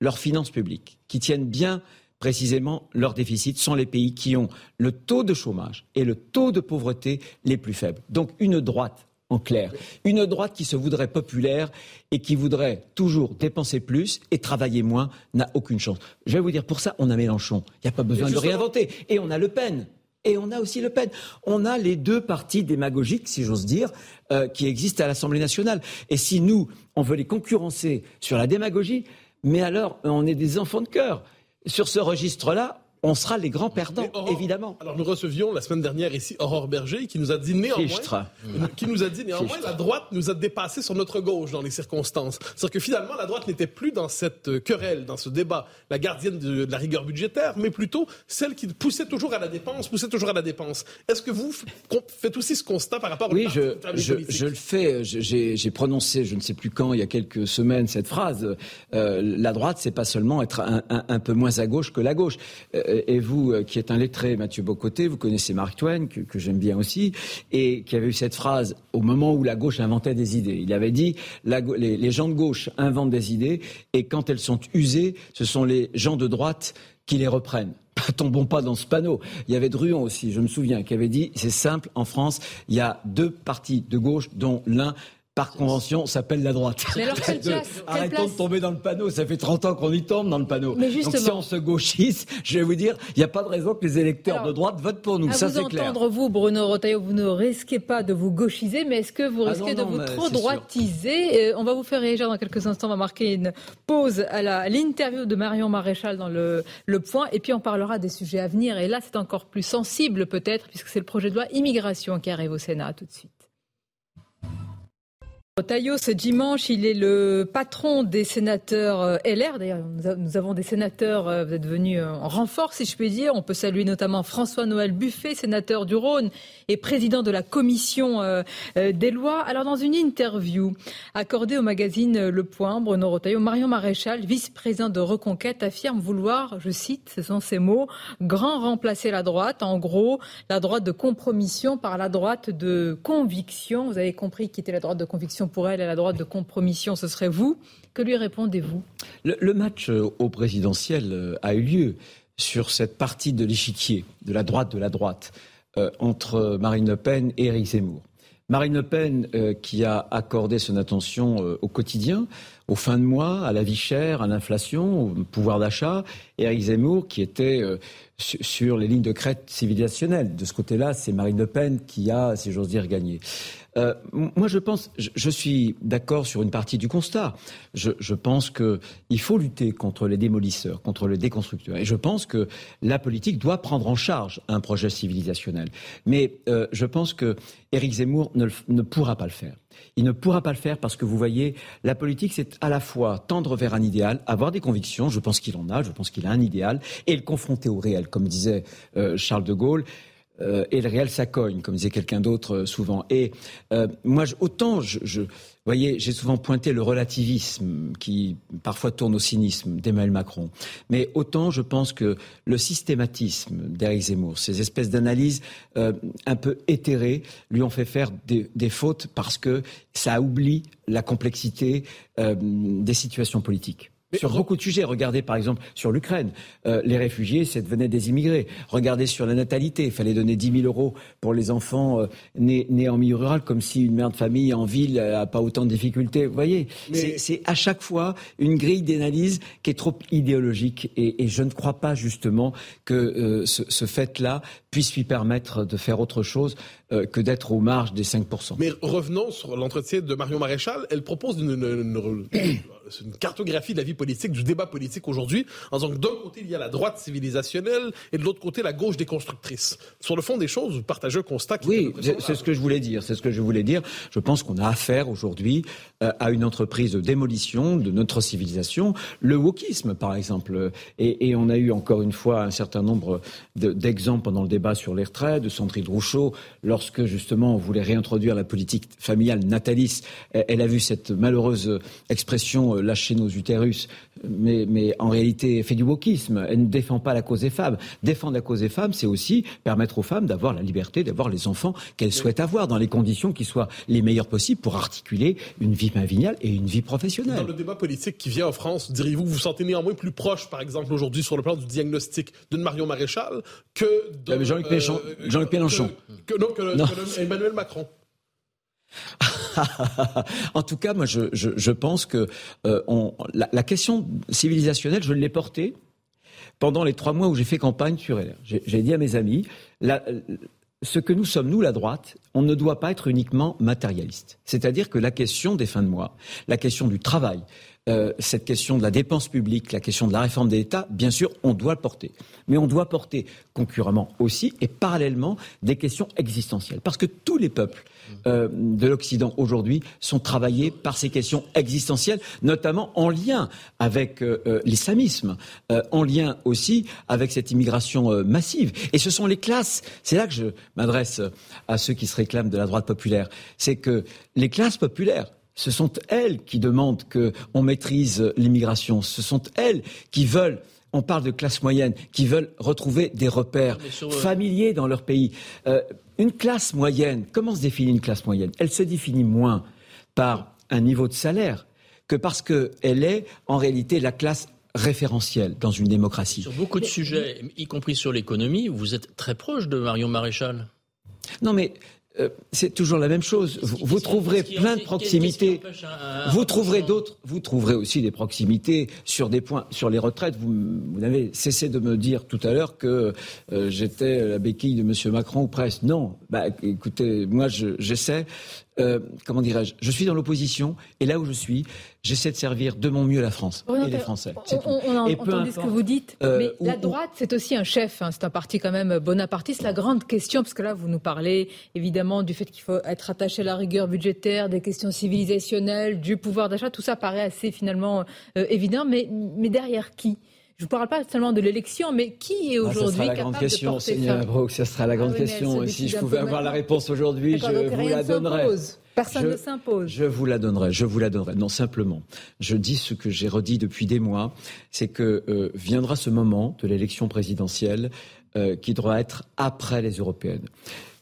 leurs finances publiques, qui tiennent bien précisément leurs déficits, sont les pays qui ont le taux de chômage et le taux de pauvreté les plus faibles. Donc une droite en clair. Une droite qui se voudrait populaire et qui voudrait toujours dépenser plus et travailler moins n'a aucune chance. Je vais vous dire, pour ça, on a Mélenchon. Il n'y a pas besoin de le réinventer. Et on a Le Pen. Et on a aussi Le Pen. On a les deux partis démagogiques, si j'ose dire, euh, qui existent à l'Assemblée nationale. Et si nous, on veut les concurrencer sur la démagogie, mais alors on est des enfants de cœur. Sur ce registre-là, on sera les grands perdants, Aurore, évidemment. Alors nous recevions la semaine dernière ici Aurore Berger qui nous a dit néanmoins, qui nous a dit néanmoins la droite nous a dépassé sur notre gauche dans les circonstances. C'est-à-dire que finalement la droite n'était plus dans cette querelle, dans ce débat, la gardienne de, de, la rigueur budgétaire, mais plutôt celle qui poussait toujours à la dépense, poussait toujours à la dépense. Est-ce que vous faites aussi ce constat par rapport oui, au je, je, je, le fais. J'ai prononcé, je ne sais plus quand, il y a quelques semaines, cette phrase. Euh, la droite, c'est pas seulement être un, un, un, peu moins à gauche que la gauche. Euh, et vous, euh, qui êtes un lettré, Mathieu Bocoté, vous connaissez Mark Twain, que, j'aime bien aussi, et qui avait eu cette phrase au moment où la gauche inventait des idées. Il avait dit les, les gens de gauche inventent des idées, et quand elles sont usées, ce sont les gens de droite qui les reprennent. Tombons pas dans ce panneau. Il y avait Druon aussi, je me souviens, qui avait dit c'est simple, en France, il y a deux partis de gauche, dont l'un par convention, s'appelle la droite. Mais alors, quelle place, Arrêtons de tomber dans le panneau. Ça fait 30 ans qu'on y tombe dans le panneau. Mais justement. Donc si on se gauchise, je vais vous dire, il n'y a pas de raison que les électeurs de droite votent pour nous. À ça, vous c'est clair. entendre, vous, Bruno Rotaillot, vous ne risquez pas de vous gauchiser, mais est-ce que vous Ah risquez non, de vous trop droitiser? Euh, On va vous faire réagir dans quelques instants. On va marquer une pause à l'interview de Marion Maréchal dans le, le point. Et puis, on parlera des sujets à venir. Et là, c'est encore plus sensible, peut-être, puisque c'est le projet de loi immigration qui arrive au Sénat. Tout de suite. Taillot, ce dimanche, il est le patron des sénateurs euh, LR. D'ailleurs, nous avons des sénateurs, euh, vous êtes venus euh, en renfort, si je puis dire. On peut saluer notamment François-Noël Buffet, sénateur du Rhône et président de la commission des lois. Alors, dans une interview accordée au magazine Le Point, Bruno Rotaillot, Marion Maréchal, vice-président de Reconquête, affirme vouloir, je cite, ce sont ses mots, grand remplacer la droite. En gros, la droite de compromission par la droite de conviction. Vous avez compris qui était la droite de conviction pour elle et la droite de compromission, ce serait vous. Que lui répondez-vous? Le, match euh, au présidentiel euh, a eu lieu sur cette partie de l'échiquier, de la droite de la droite, euh, entre Marine Le Pen et Éric Zemmour. Marine Le Pen, qui a accordé son attention au quotidien, aux fins de mois, à la vie chère, à l'inflation, au pouvoir d'achat, et Éric Zemmour, qui était euh, su- sur les lignes de crête civilisationnelles. De ce côté-là, c'est Marine Le Pen qui a, si j'ose dire, gagné. Euh, moi, je pense, je, je suis d'accord sur une partie du constat. Je, je pense qu'il faut lutter contre les démolisseurs, contre les déconstructeurs. Et je pense que la politique doit prendre en charge un projet civilisationnel. Mais euh, je pense que Éric Zemmour ne, ne pourra pas le faire. Il ne pourra pas le faire parce que vous voyez, la politique, c'est à la fois tendre vers un idéal, avoir des convictions, je pense qu'il en a, je pense qu'il a un idéal, et le confronter au réel, comme disait euh, Charles de Gaulle. Euh, et le réel, ça cogne, comme disait quelqu'un d'autre euh, souvent. Et euh, moi, je- autant, je, je, voyez, j'ai souvent pointé le relativisme qui parfois tourne au cynisme d'Emmanuel Macron. Mais autant, je pense que le systématisme d'Éric Zemmour, ces espèces d'analyses euh, un peu éthérées, lui ont fait faire des, des fautes parce que ça oublie la complexité euh, des situations politiques. Mais sur beaucoup de sujets. Regardez par exemple sur l'Ukraine. Euh, les réfugiés, ça devenait des immigrés. Regardez sur la natalité. Il fallait donner 10 000 euros pour les enfants euh, nés, nés en milieu rural, comme si une mère de famille en ville n'a pas autant de difficultés. Vous voyez, Mais- c'est- c'est à chaque fois une grille d'analyse qui est trop idéologique. Et, et je ne crois pas justement que euh, ce, ce fait-là puisse lui permettre de faire autre chose euh, que d'être aux marges des 5%. Mais revenons sur l'entretien de Marion Maréchal. Elle propose une, une- une- une cartographie de la vie politique, du débat politique aujourd'hui, en disant que d'un côté, il y a la droite civilisationnelle et de l'autre côté, la gauche déconstructrice. Sur le fond des choses, vous partagez un constat qui Oui, est c'est ce que je voulais dire. C'est ce que je voulais dire. Je pense qu'on a affaire aujourd'hui euh, à une entreprise de démolition de notre civilisation, le wokisme par exemple. Et, et on a eu encore une fois un certain nombre de- d'exemples pendant le débat sur les retraites, de Sandrine Rousseau, lorsque justement on voulait réintroduire la politique familiale nataliste. Elle elle a vu cette malheureuse expression euh, lâcher nos utérus, mais, mais en réalité fait du wokisme. Elle ne défend pas la cause des femmes. Défendre la cause des femmes, c'est aussi permettre aux femmes d'avoir la liberté d'avoir les enfants qu'elles souhaitent avoir dans les conditions qui soient les meilleures possibles pour articuler une vie familiale et une vie Dans professionnelle. le débat politique qui vient en France, diriez-vous, vous vous sentez néanmoins plus proche, par exemple, aujourd'hui, sur le plan du diagnostic d'une Marion Maréchal que de. Jean-Luc Mélenchon- Jean-Luc Mélenchon. Que, que- non, que, le- Non. que Emmanuel Macron? en tout cas, moi, je, pense que euh, la, question civilisationnelle, je l'ai portée pendant les trois mois où j'ai fait campagne sur LR. J'ai dit à mes amis, ce que nous sommes, nous, la droite, on ne doit pas être uniquement matérialiste. C'est-à-dire que la question des fins de mois, la question du travail, euh, cette question de la dépense publique, la question de la réforme de l'État, bien sûr, on doit le porter. Mais on doit porter concurremment aussi et parallèlement des questions existentielles. Parce que tous les peuples euh, de l'Occident aujourd'hui sont travaillés par ces questions existentielles, notamment en lien avec euh, l'islamisme, en lien aussi avec cette immigration massive. Et ce sont les classes, c'est là que je m'adresse à ceux qui se réclament de la droite populaire, c'est que les classes populaires, ce sont elles qui demandent qu'on maîtrise l'immigration. Ce sont elles qui veulent, on parle de classe moyenne, qui veulent retrouver des repères sur, euh, familiers dans leur pays. Euh, une classe moyenne, comment se définit une classe moyenne? Elle se définit moins par un niveau de salaire que parce qu'elle est en réalité la classe référentielle dans une démocratie. Sur beaucoup de sujets, y compris sur l'économie, vous êtes très proche de Marion Maréchal? Non mais euh, c'est toujours la même chose. Vous, trouverez plein de proximités. Vous trouverez d'autres. Vous trouverez aussi des proximités sur des points, sur les retraites. Vous, vous avez cessé de me dire tout à l'heure que euh, j'étais la béquille de M. Macron ou presque. Non. Bah, écoutez, moi, j'essaie euh, comment dirais-je, je suis dans l'opposition et là où je suis, j'essaie de servir de mon mieux la France et les Français. On, a entendu ce que vous dites, euh, mais la droite, c'est aussi un chef, hein, c'est un parti quand même bonapartiste. La grande question, parce que là, vous nous parlez évidemment du fait qu'il faut être attaché à la rigueur budgétaire, des questions civilisationnelles, du pouvoir d'achat, tout ça paraît assez finalement euh, évident, mais, mais derrière qui? Je ne parle pas seulement de l'élection, mais qui est aujourd'hui ah, capable question, de porter Seigneur ça Ça sera la grande ah question. Et si je pouvais avoir la réponse aujourd'hui, je vous la donnerais. Personne ne s'impose. Je vous la donnerai, je vous la donnerai. Non, simplement, je dis ce que j'ai redit depuis des mois, c'est que euh, viendra ce moment de l'élection présidentielle euh, qui doit être après les européennes.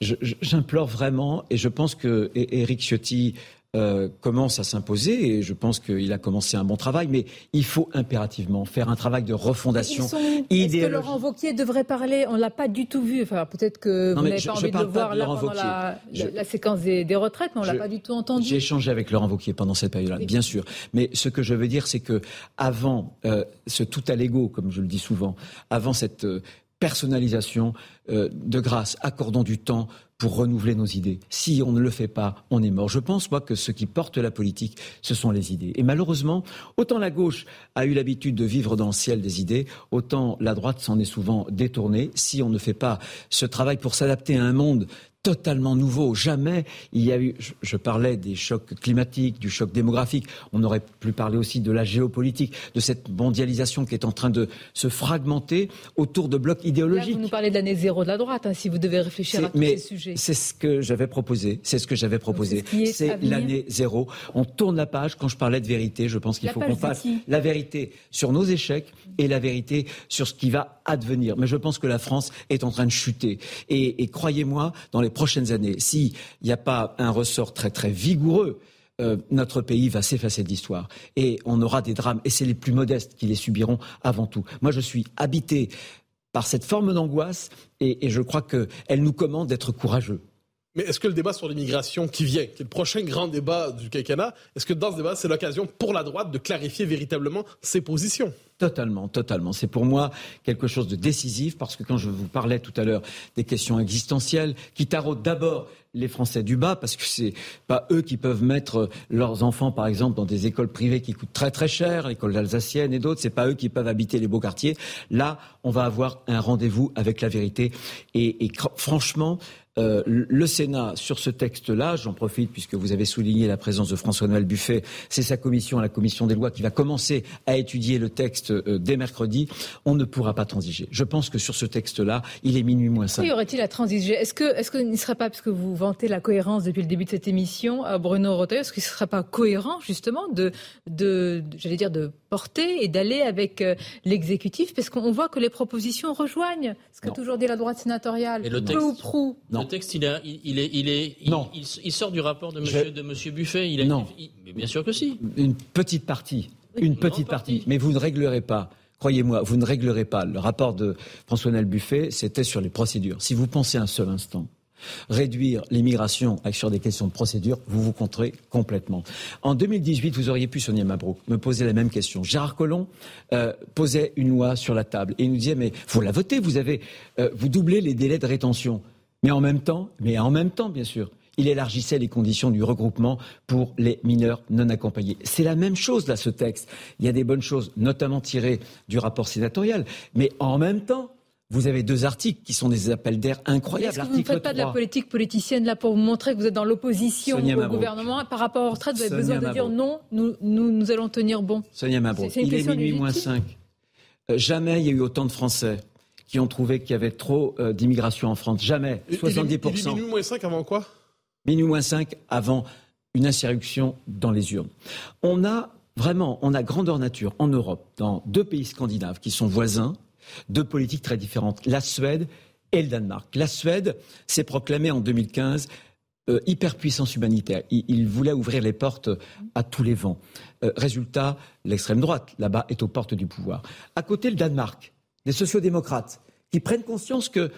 J'implore vraiment, et je pense que Éric Ciotti euh, commence à s'imposer et je pense qu'il a commencé un bon travail, mais il faut impérativement faire un travail de refondation Est-ce que Laurent Wauquiez devrait parler? On l'a pas du tout vu. Enfin, peut-être que vous n'avez pas envie de le voir là pendant la, la, séquence des, retraites, mais on l'a pas du tout entendu. J'ai échangé avec Laurent Wauquiez pendant cette période-là, bien sûr. Mais ce que je veux dire, c'est que avant euh, ce tout à l'ego, comme je le dis souvent, avant cette euh, personnalisation, de grâce, accordons du temps pour renouveler nos idées. Si on ne le fait pas, on est mort. Je pense, moi, que ce qui porte la politique, ce sont les idées. Et malheureusement, autant la gauche a eu l'habitude de vivre dans le ciel des idées, autant la droite s'en est souvent détournée. Si on ne fait pas ce travail pour s'adapter à un monde totalement nouveau. Jamais il y a eu, je, parlais des chocs climatiques, du choc démographique, on aurait pu parler aussi de la géopolitique, de cette mondialisation qui est en train de se fragmenter autour de blocs idéologiques. Là, vous nous parlez de l'année zéro de la droite, hein, si vous devez réfléchir à tous ces sujets. C'est ce que j'avais proposé, c'est ce que j'avais proposé. C'est l'année zéro. On tourne la page quand je parlais de vérité, je pense qu'il faut qu'on fasse la vérité sur nos échecs et la vérité sur ce qui va advenir. Mais je pense que la France est en train de chuter. Et, et croyez-moi, dans les prochaines années, s'il n'y a pas un ressort très très vigoureux, euh, notre pays va s'effacer de l'histoire. Et on aura des drames. Et c'est les plus modestes qui les subiront avant tout. Moi, je suis habité par cette forme d'angoisse et, et je crois qu'elle nous commande d'être courageux. Mais est-ce que le débat sur l'immigration qui vient, qui est le prochain grand débat du quinquennat, est-ce que dans ce débat, c'est l'occasion pour la droite de clarifier véritablement ses positions? Totalement, totalement. C'est pour moi quelque chose de décisif parce que quand je vous parlais tout à l'heure des questions existentielles qui taraudent d'abord les Français du bas parce que c'est pas eux qui peuvent mettre leurs enfants, par exemple, dans des écoles privées qui coûtent très très cher, l'école alsacienne et d'autres. C'est pas eux qui peuvent habiter les beaux quartiers. Là, on va avoir un rendez-vous avec la vérité. Et, et franchement, euh, le Sénat, sur ce texte-là, j'en profite puisque vous avez souligné la présence de François-Noël Buffet, c'est sa commission, la commission des lois, qui va commencer à étudier le texte euh, dès mercredi. On ne pourra pas transiger. Je pense que sur ce texte-là, il est minuit moins cinq. y aurait-il à transiger? Est-ce que, est-ce que ne serait pas, puisque vous vantez la cohérence depuis le début de cette émission, euh, Bruno Rotary, est-ce qu'il ne serait pas cohérent justement de, de, j'allais dire, de porter et d'aller avec l'exécutif, parce qu'on voit que les propositions rejoignent ce que toujours dit la droite sénatoriale, peu ou prou. Non le texte, il, il, est, il, est, il, sort du rapport de Monsieur, de monsieur Buffet. Il non. mais bien sûr que si. Une petite partie. Une petite partie. Mais vous ne réglerez pas. Croyez-moi, vous ne réglerez pas. Le rapport de François-Noël Buffet, c'était sur les procédures. Si vous pensez un seul instant réduire l'immigration sur des questions de procédure, vous vous compterez complètement. En 2018, vous auriez pu, Sonia Mabrouk, me poser la même question. Gérard Collomb euh, posait une loi sur la table et il nous disait, mais vous la votez, vous avez, euh, vous doublez les délais de rétention. Mais en même temps, mais en même temps, bien sûr, il élargissait les conditions du regroupement pour les mineurs non accompagnés. C'est la même chose là, ce texte. Il y a des bonnes choses, notamment tirées du rapport sénatorial, mais en même temps, vous avez deux articles qui sont des appels d'air incroyables. Est-ce que vous ne faites pas de la politique politicienne là pour vous montrer que vous êtes dans l'opposition au gouvernement par rapport aux retraites Vous avez besoin de dire non, nous, nous, allons tenir bon. Sonia Mabrouk, il est minuit moins 5. Euh, jamais il y a eu autant de Français qui ont trouvé qu'il y avait trop euh, d'immigration en France. Jamais. 70%. minuit moins 5 avant quoi? Minuit moins 5 avant une insurrection dans les urnes. On a vraiment, on a grandeur nature en Europe, dans deux pays scandinaves qui sont voisins, deux politiques très différentes, la Suède et le Danemark. La Suède s'est proclamée en 2015 euh, hyperpuissance humanitaire. Il, voulait ouvrir les portes à tous les vents. Euh, résultat, l'extrême droite, là-bas, est aux portes du pouvoir. À côté, le Danemark, des sociodémocrates, qui prennent conscience qu'ils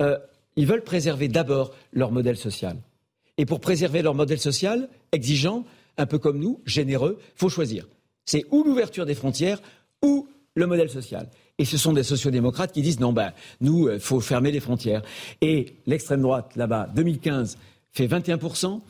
euh, veulent préserver d'abord leur modèle social. Et pour préserver leur modèle social, exigeant, un peu comme nous, généreux, faut choisir. C'est ou l'ouverture des frontières ou le modèle social. Et ce sont des sociodémocrates qui disent non, ben, nous, il faut fermer les frontières. Et l'extrême droite, là-bas, 2015, fait 21%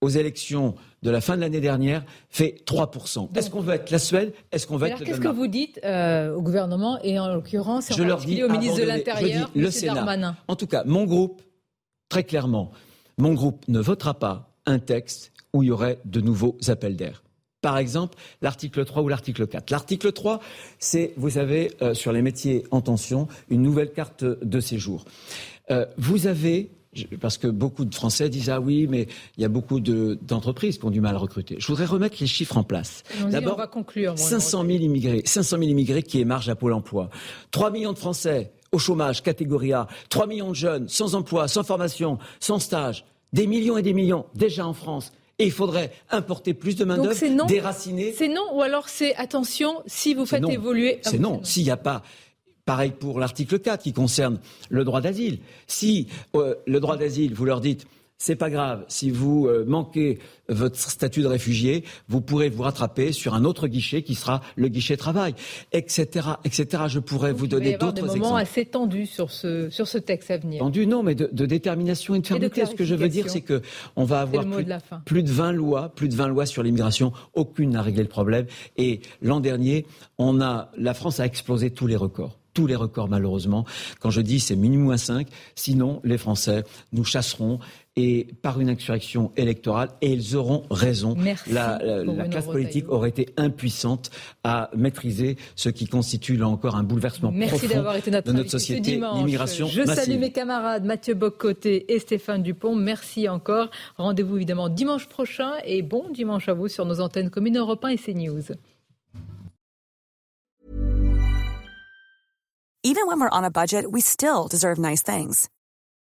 aux élections de la fin de l'année dernière fait 3%. Est-ce qu'on veut être la Suède? Est-ce qu'on veut être le Qu'est-ce que vous dites euh, au gouvernement et en l'occurrence Je leur dis au ministre de l'Intérieur, le Sénat. En tout cas, mon groupe, très clairement, mon groupe ne votera pas un texte où il y aurait de nouveaux appels d'air. Par exemple, l'article 3 ou l'article 4. L'article 3, c'est, vous avez, euh, sur les métiers en tension, une nouvelle carte de séjour. Euh, vous avez parce que beaucoup de Français disent ah oui, mais il y a beaucoup d'entreprises qui ont du mal à recruter. Je voudrais remettre les chiffres en place. D'abord, 500 000 immigrés, 500 000 immigrés qui émargent à Pôle Emploi, 3 millions de Français au chômage, catégorie A, 3 millions de jeunes sans emploi, sans formation, sans stage, des millions et des millions déjà en France. Et il faudrait importer plus de main-d'œuvre, déraciner. C'est non, ou alors c'est attention, si vous faites évoluer. C'est non, s'il n'y a pas Pareil pour l'article 4 qui concerne le droit d'asile. Si euh, le droit d'asile, vous leur dites c'est pas grave. Si vous euh, manquez votre statut de réfugié, vous pourrez vous rattraper sur un autre guichet qui sera le guichet travail, etc., etc. Je pourrais vous donner d'autres exemples. des moments assez tendus sur ce sur ce texte à venir. Tendus, non, mais de, détermination et de fermeté. ce que je veux dire, c'est que on va avoir plus, de plus, de 20 lois, plus de 20 lois sur l'immigration. Aucune n'a réglé le problème. Et l'an dernier, on a la France a explosé tous les records tous les records malheureusement. Quand je dis c'est minimum à 5, sinon les Français nous chasseront et par une insurrection électorale et ils auront raison. la, classe politique aurait été impuissante à maîtriser ce qui constitue là encore un bouleversement Merci profond été notre de notre société, l'immigration. Je salue mes camarades Mathieu Boccoté et Stéphane Dupont. Merci encore. Rendez-vous évidemment dimanche prochain et bon dimanche à vous sur nos antennes communes Europe 1 et CNews. Even when we're on a budget, we still deserve nice things.